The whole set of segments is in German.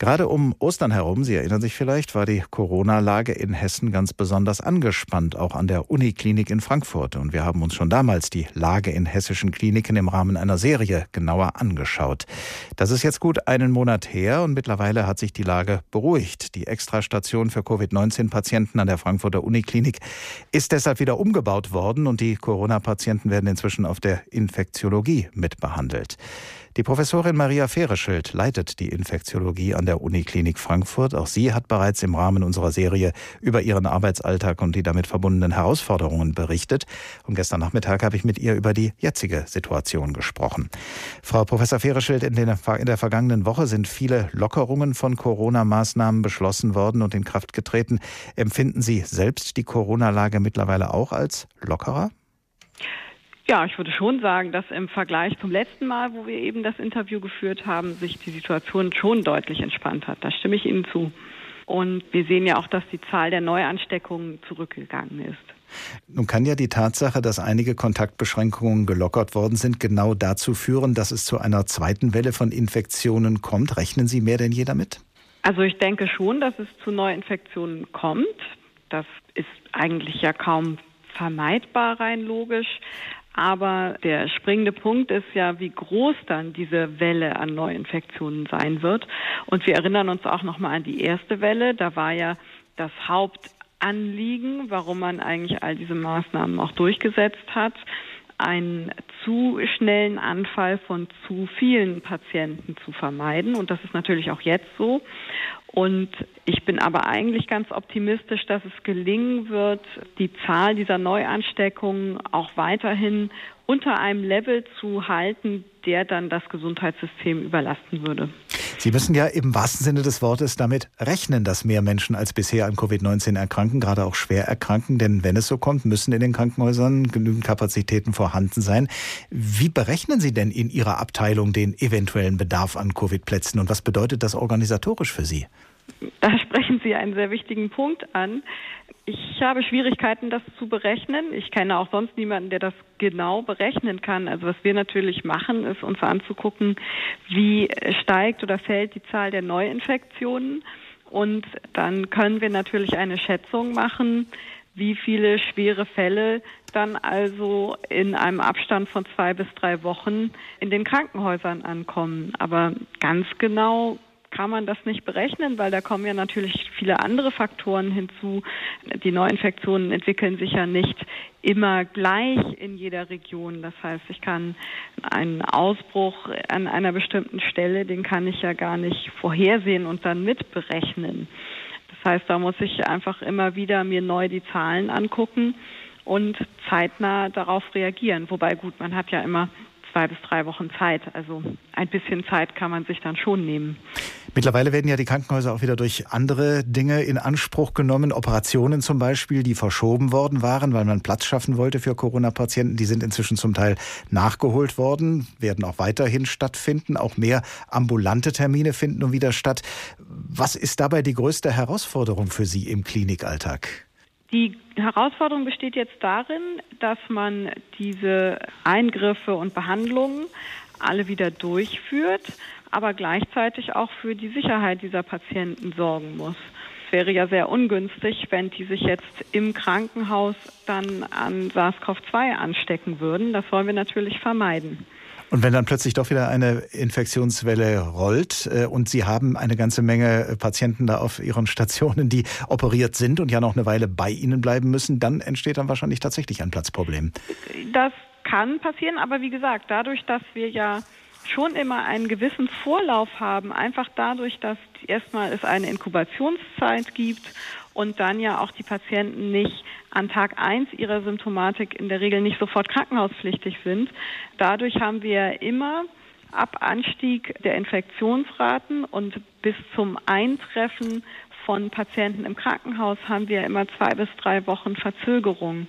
Gerade um Ostern herum, Sie erinnern sich vielleicht, war die Corona-Lage in Hessen ganz besonders angespannt, auch an der Uniklinik in Frankfurt. Und wir haben uns schon damals die Lage in hessischen Kliniken im Rahmen einer Serie genauer angeschaut. Das ist jetzt gut einen Monat her und mittlerweile hat sich die Lage beruhigt. Die Extrastation für Covid-19-Patienten an der Frankfurter Uniklinik ist deshalb wieder umgebaut worden und die Corona-Patienten werden inzwischen auf der Infektiologie mitbehandelt. Die Professorin Maria Fehreschild leitet die Infektiologie an der Uniklinik Frankfurt. Auch sie hat bereits im Rahmen unserer Serie über ihren Arbeitsalltag und die damit verbundenen Herausforderungen berichtet. Und gestern Nachmittag habe ich mit ihr über die jetzige Situation gesprochen. Frau Professor Fehreschild, in, in der vergangenen Woche sind viele Lockerungen von Corona-Maßnahmen beschlossen worden und in Kraft getreten. Empfinden Sie selbst die Corona-Lage mittlerweile auch als lockerer? Ja, ich würde schon sagen, dass im Vergleich zum letzten Mal, wo wir eben das Interview geführt haben, sich die Situation schon deutlich entspannt hat. Da stimme ich Ihnen zu. Und wir sehen ja auch, dass die Zahl der Neuansteckungen zurückgegangen ist. Nun kann ja die Tatsache, dass einige Kontaktbeschränkungen gelockert worden sind, genau dazu führen, dass es zu einer zweiten Welle von Infektionen kommt. Rechnen Sie mehr denn je damit? Also ich denke schon, dass es zu Neuinfektionen kommt. Das ist eigentlich ja kaum vermeidbar rein logisch. Aber der springende Punkt ist ja, wie groß dann diese Welle an Neuinfektionen sein wird. Und wir erinnern uns auch nochmal an die erste Welle. Da war ja das Hauptanliegen, warum man eigentlich all diese Maßnahmen auch durchgesetzt hat, einen zu schnellen Anfall von zu vielen Patienten zu vermeiden. Und das ist natürlich auch jetzt so. Und ich bin aber eigentlich ganz optimistisch, dass es gelingen wird, die Zahl dieser Neuansteckungen auch weiterhin unter einem Level zu halten, der dann das Gesundheitssystem überlasten würde. Sie müssen ja im wahrsten Sinne des Wortes damit rechnen, dass mehr Menschen als bisher an Covid-19 erkranken, gerade auch schwer erkranken. Denn wenn es so kommt, müssen in den Krankenhäusern genügend Kapazitäten vorhanden sein. Wie berechnen Sie denn in Ihrer Abteilung den eventuellen Bedarf an Covid-Plätzen und was bedeutet das organisatorisch für Sie? Da sprechen Sie einen sehr wichtigen Punkt an. Ich habe Schwierigkeiten, das zu berechnen. Ich kenne auch sonst niemanden, der das genau berechnen kann. Also was wir natürlich machen, ist uns anzugucken, wie steigt oder fällt die Zahl der Neuinfektionen. Und dann können wir natürlich eine Schätzung machen, wie viele schwere Fälle dann also in einem Abstand von zwei bis drei Wochen in den Krankenhäusern ankommen. Aber ganz genau kann man das nicht berechnen, weil da kommen ja natürlich viele andere Faktoren hinzu. Die Neuinfektionen entwickeln sich ja nicht immer gleich in jeder Region. Das heißt, ich kann einen Ausbruch an einer bestimmten Stelle, den kann ich ja gar nicht vorhersehen und dann mitberechnen. Das heißt, da muss ich einfach immer wieder mir neu die Zahlen angucken und zeitnah darauf reagieren. Wobei gut, man hat ja immer zwei bis drei Wochen Zeit. Also ein bisschen Zeit kann man sich dann schon nehmen. Mittlerweile werden ja die Krankenhäuser auch wieder durch andere Dinge in Anspruch genommen. Operationen zum Beispiel, die verschoben worden waren, weil man Platz schaffen wollte für Corona-Patienten. Die sind inzwischen zum Teil nachgeholt worden, werden auch weiterhin stattfinden. Auch mehr ambulante Termine finden nun wieder statt. Was ist dabei die größte Herausforderung für Sie im Klinikalltag? Die Herausforderung besteht jetzt darin, dass man diese Eingriffe und Behandlungen alle wieder durchführt, aber gleichzeitig auch für die Sicherheit dieser Patienten sorgen muss. Es wäre ja sehr ungünstig, wenn die sich jetzt im Krankenhaus dann an SARS-CoV-2 anstecken würden. Das wollen wir natürlich vermeiden. Und wenn dann plötzlich doch wieder eine Infektionswelle rollt äh, und Sie haben eine ganze Menge äh, Patienten da auf Ihren Stationen, die operiert sind und ja noch eine Weile bei Ihnen bleiben müssen, dann entsteht dann wahrscheinlich tatsächlich ein Platzproblem. Das kann passieren, aber wie gesagt, dadurch, dass wir ja schon immer einen gewissen Vorlauf haben, einfach dadurch, dass erstmal es eine Inkubationszeit gibt und dann ja auch die Patienten nicht an Tag eins ihrer Symptomatik in der Regel nicht sofort krankenhauspflichtig sind. Dadurch haben wir immer ab Anstieg der Infektionsraten und bis zum Eintreffen von Patienten im Krankenhaus haben wir immer zwei bis drei Wochen Verzögerung.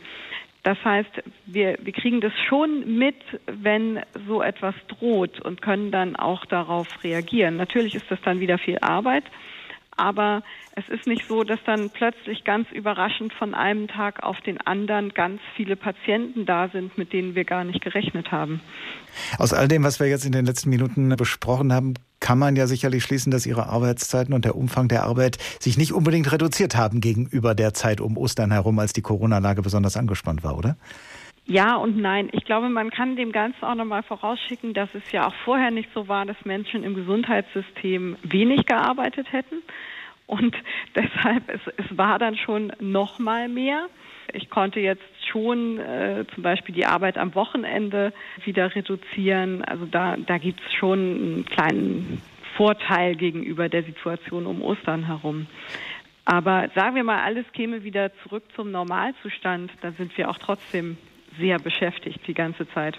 Das heißt, wir, wir kriegen das schon mit, wenn so etwas droht und können dann auch darauf reagieren. Natürlich ist das dann wieder viel Arbeit, aber es ist nicht so, dass dann plötzlich ganz überraschend von einem Tag auf den anderen ganz viele Patienten da sind, mit denen wir gar nicht gerechnet haben. Aus all dem, was wir jetzt in den letzten Minuten besprochen haben, kann man ja sicherlich schließen, dass Ihre Arbeitszeiten und der Umfang der Arbeit sich nicht unbedingt reduziert haben gegenüber der Zeit um Ostern herum, als die Corona-Lage besonders angespannt war, oder? Ja und nein. Ich glaube, man kann dem Ganzen auch nochmal vorausschicken, dass es ja auch vorher nicht so war, dass Menschen im Gesundheitssystem wenig gearbeitet hätten. Und deshalb, es, es war dann schon noch mal mehr. Ich konnte jetzt schon äh, zum Beispiel die Arbeit am Wochenende wieder reduzieren. Also da, da gibt es schon einen kleinen Vorteil gegenüber der Situation um Ostern herum. Aber sagen wir mal, alles käme wieder zurück zum Normalzustand, dann sind wir auch trotzdem sehr beschäftigt die ganze Zeit.